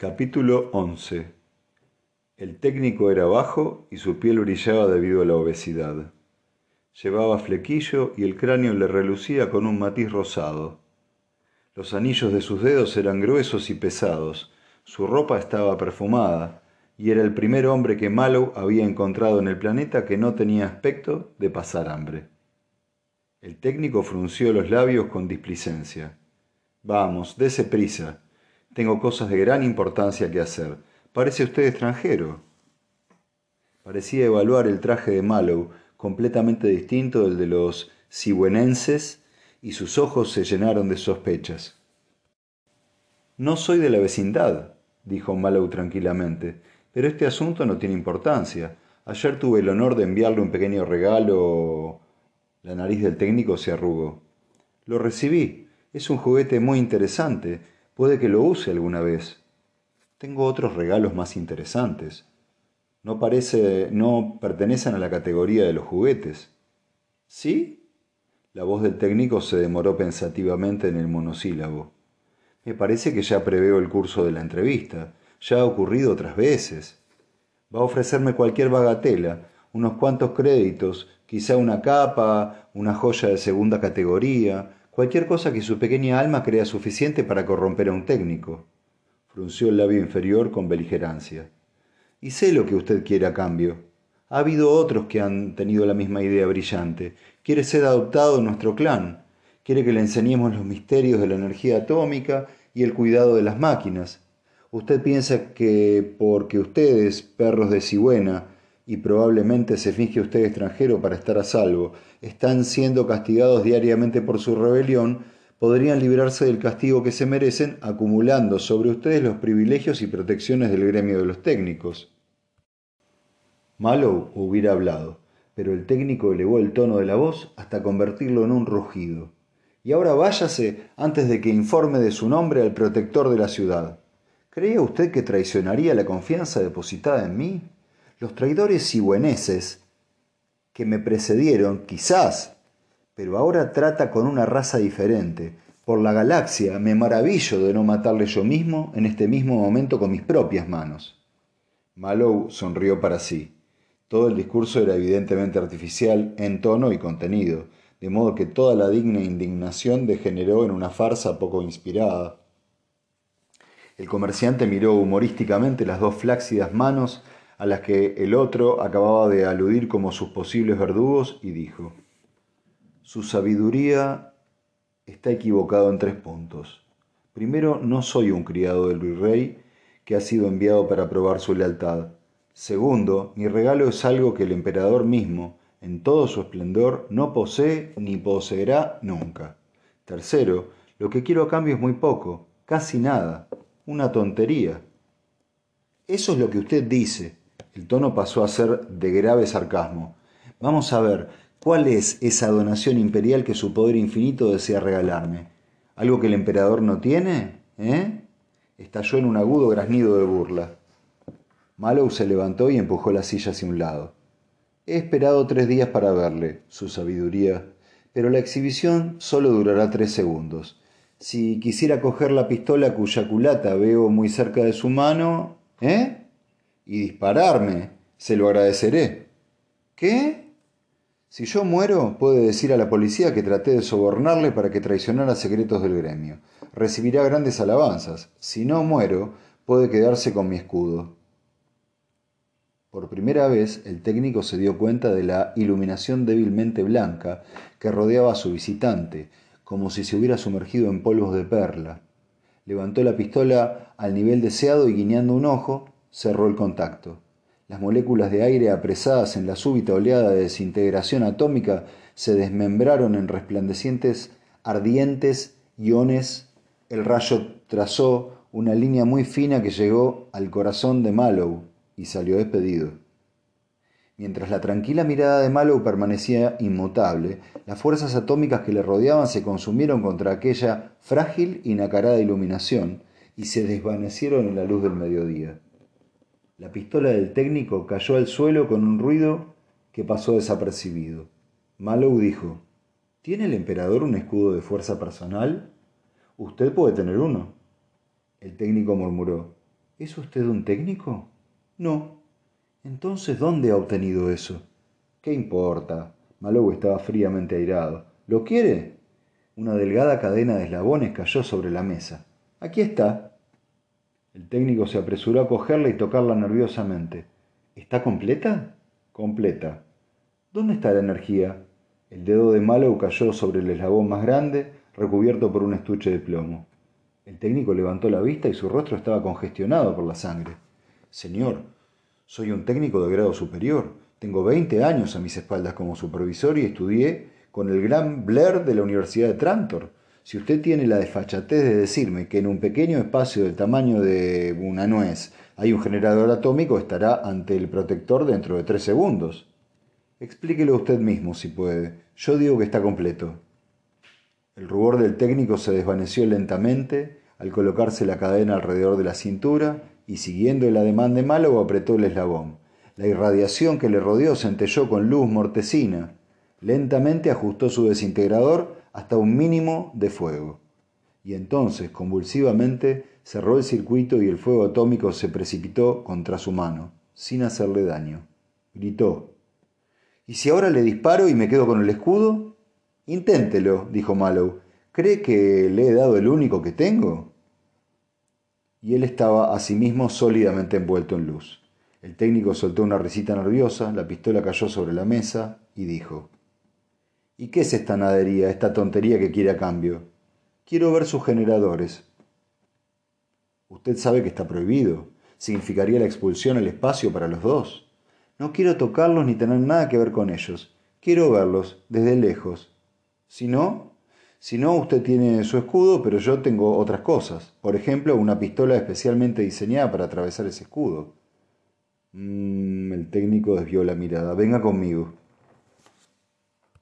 Capítulo 11 El técnico era bajo y su piel brillaba debido a la obesidad. Llevaba flequillo y el cráneo le relucía con un matiz rosado. Los anillos de sus dedos eran gruesos y pesados, su ropa estaba perfumada, y era el primer hombre que Mallow había encontrado en el planeta que no tenía aspecto de pasar hambre. El técnico frunció los labios con displicencia. Vamos, dése prisa. Tengo cosas de gran importancia que hacer. Parece usted extranjero. Parecía evaluar el traje de Mallow, completamente distinto del de los sigüenenses, y sus ojos se llenaron de sospechas. No soy de la vecindad, dijo Mallow tranquilamente, pero este asunto no tiene importancia. Ayer tuve el honor de enviarle un pequeño regalo la nariz del técnico se arrugó. Lo recibí. Es un juguete muy interesante. Puede que lo use alguna vez. Tengo otros regalos más interesantes. No parece. no pertenecen a la categoría de los juguetes. ¿Sí? La voz del técnico se demoró pensativamente en el monosílabo. Me parece que ya preveo el curso de la entrevista. Ya ha ocurrido otras veces. Va a ofrecerme cualquier bagatela, unos cuantos créditos, quizá una capa, una joya de segunda categoría, cualquier cosa que su pequeña alma crea suficiente para corromper a un técnico. Frunció el labio inferior con beligerancia. Y sé lo que usted quiere a cambio. Ha habido otros que han tenido la misma idea brillante. Quiere ser adoptado en nuestro clan. Quiere que le enseñemos los misterios de la energía atómica y el cuidado de las máquinas. Usted piensa que porque ustedes, perros de cigüena, y probablemente se finge usted extranjero para estar a salvo, están siendo castigados diariamente por su rebelión, podrían librarse del castigo que se merecen acumulando sobre ustedes los privilegios y protecciones del gremio de los técnicos. Mallow hubiera hablado, pero el técnico elevó el tono de la voz hasta convertirlo en un rugido. Y ahora váyase antes de que informe de su nombre al protector de la ciudad. ¿Creía usted que traicionaría la confianza depositada en mí? Los traidores sigüeneses que me precedieron, quizás, pero ahora trata con una raza diferente. Por la galaxia me maravillo de no matarle yo mismo en este mismo momento con mis propias manos. Mallow sonrió para sí. Todo el discurso era evidentemente artificial en tono y contenido, de modo que toda la digna indignación degeneró en una farsa poco inspirada. El comerciante miró humorísticamente las dos flácidas manos a las que el otro acababa de aludir como sus posibles verdugos y dijo, Su sabiduría está equivocado en tres puntos. Primero, no soy un criado del virrey que ha sido enviado para probar su lealtad. Segundo, mi regalo es algo que el emperador mismo, en todo su esplendor, no posee ni poseerá nunca. Tercero, lo que quiero a cambio es muy poco, casi nada, una tontería. Eso es lo que usted dice, el tono pasó a ser de grave sarcasmo. Vamos a ver, ¿cuál es esa donación imperial que su poder infinito desea regalarme? ¿Algo que el emperador no tiene? ¿Eh? Estalló en un agudo graznido de burla. Mallow se levantó y empujó la silla hacia un lado. He esperado tres días para verle, su sabiduría, pero la exhibición solo durará tres segundos. Si quisiera coger la pistola cuya culata veo muy cerca de su mano, ¿eh? Y dispararme, se lo agradeceré. ¿Qué? Si yo muero, puede decir a la policía que traté de sobornarle para que traicionara secretos del gremio. Recibirá grandes alabanzas. Si no muero, puede quedarse con mi escudo. Por primera vez, el técnico se dio cuenta de la iluminación débilmente blanca que rodeaba a su visitante, como si se hubiera sumergido en polvos de perla. Levantó la pistola al nivel deseado y guiñando un ojo, cerró el contacto. Las moléculas de aire apresadas en la súbita oleada de desintegración atómica se desmembraron en resplandecientes, ardientes iones. El rayo trazó una línea muy fina que llegó al corazón de Mallow y salió despedido. Mientras la tranquila mirada de Mallow permanecía inmutable, las fuerzas atómicas que le rodeaban se consumieron contra aquella frágil y nacarada iluminación y se desvanecieron en la luz del mediodía. La pistola del técnico cayó al suelo con un ruido que pasó desapercibido. Mallow dijo, ¿Tiene el emperador un escudo de fuerza personal? Usted puede tener uno. El técnico murmuró, ¿Es usted un técnico? No. Entonces, ¿dónde ha obtenido eso? ¿Qué importa? Malou estaba fríamente airado. ¿Lo quiere? Una delgada cadena de eslabones cayó sobre la mesa. Aquí está. El técnico se apresuró a cogerla y tocarla nerviosamente. ¿Está completa? Completa. ¿Dónde está la energía? El dedo de Mallow cayó sobre el eslabón más grande, recubierto por un estuche de plomo. El técnico levantó la vista y su rostro estaba congestionado por la sangre. Señor, soy un técnico de grado superior. Tengo veinte años a mis espaldas como supervisor y estudié con el gran Blair de la Universidad de Trantor. Si usted tiene la desfachatez de decirme que en un pequeño espacio del tamaño de una nuez hay un generador atómico, estará ante el protector dentro de tres segundos. Explíquelo usted mismo, si puede. Yo digo que está completo. El rubor del técnico se desvaneció lentamente al colocarse la cadena alrededor de la cintura y siguiendo el ademán de Málogo apretó el eslabón. La irradiación que le rodeó centelló con luz mortecina. Lentamente ajustó su desintegrador hasta un mínimo de fuego. Y entonces, convulsivamente, cerró el circuito y el fuego atómico se precipitó contra su mano, sin hacerle daño. Gritó, ¿Y si ahora le disparo y me quedo con el escudo? Inténtelo, dijo Mallow. ¿Cree que le he dado el único que tengo? Y él estaba asimismo sólidamente envuelto en luz. El técnico soltó una risita nerviosa, la pistola cayó sobre la mesa y dijo, ¿Y qué es esta nadería, esta tontería que quiere a cambio? Quiero ver sus generadores. Usted sabe que está prohibido. Significaría la expulsión al espacio para los dos. No quiero tocarlos ni tener nada que ver con ellos. Quiero verlos desde lejos. Si no, si no, usted tiene su escudo, pero yo tengo otras cosas. Por ejemplo, una pistola especialmente diseñada para atravesar ese escudo. Mm, el técnico desvió la mirada. Venga conmigo.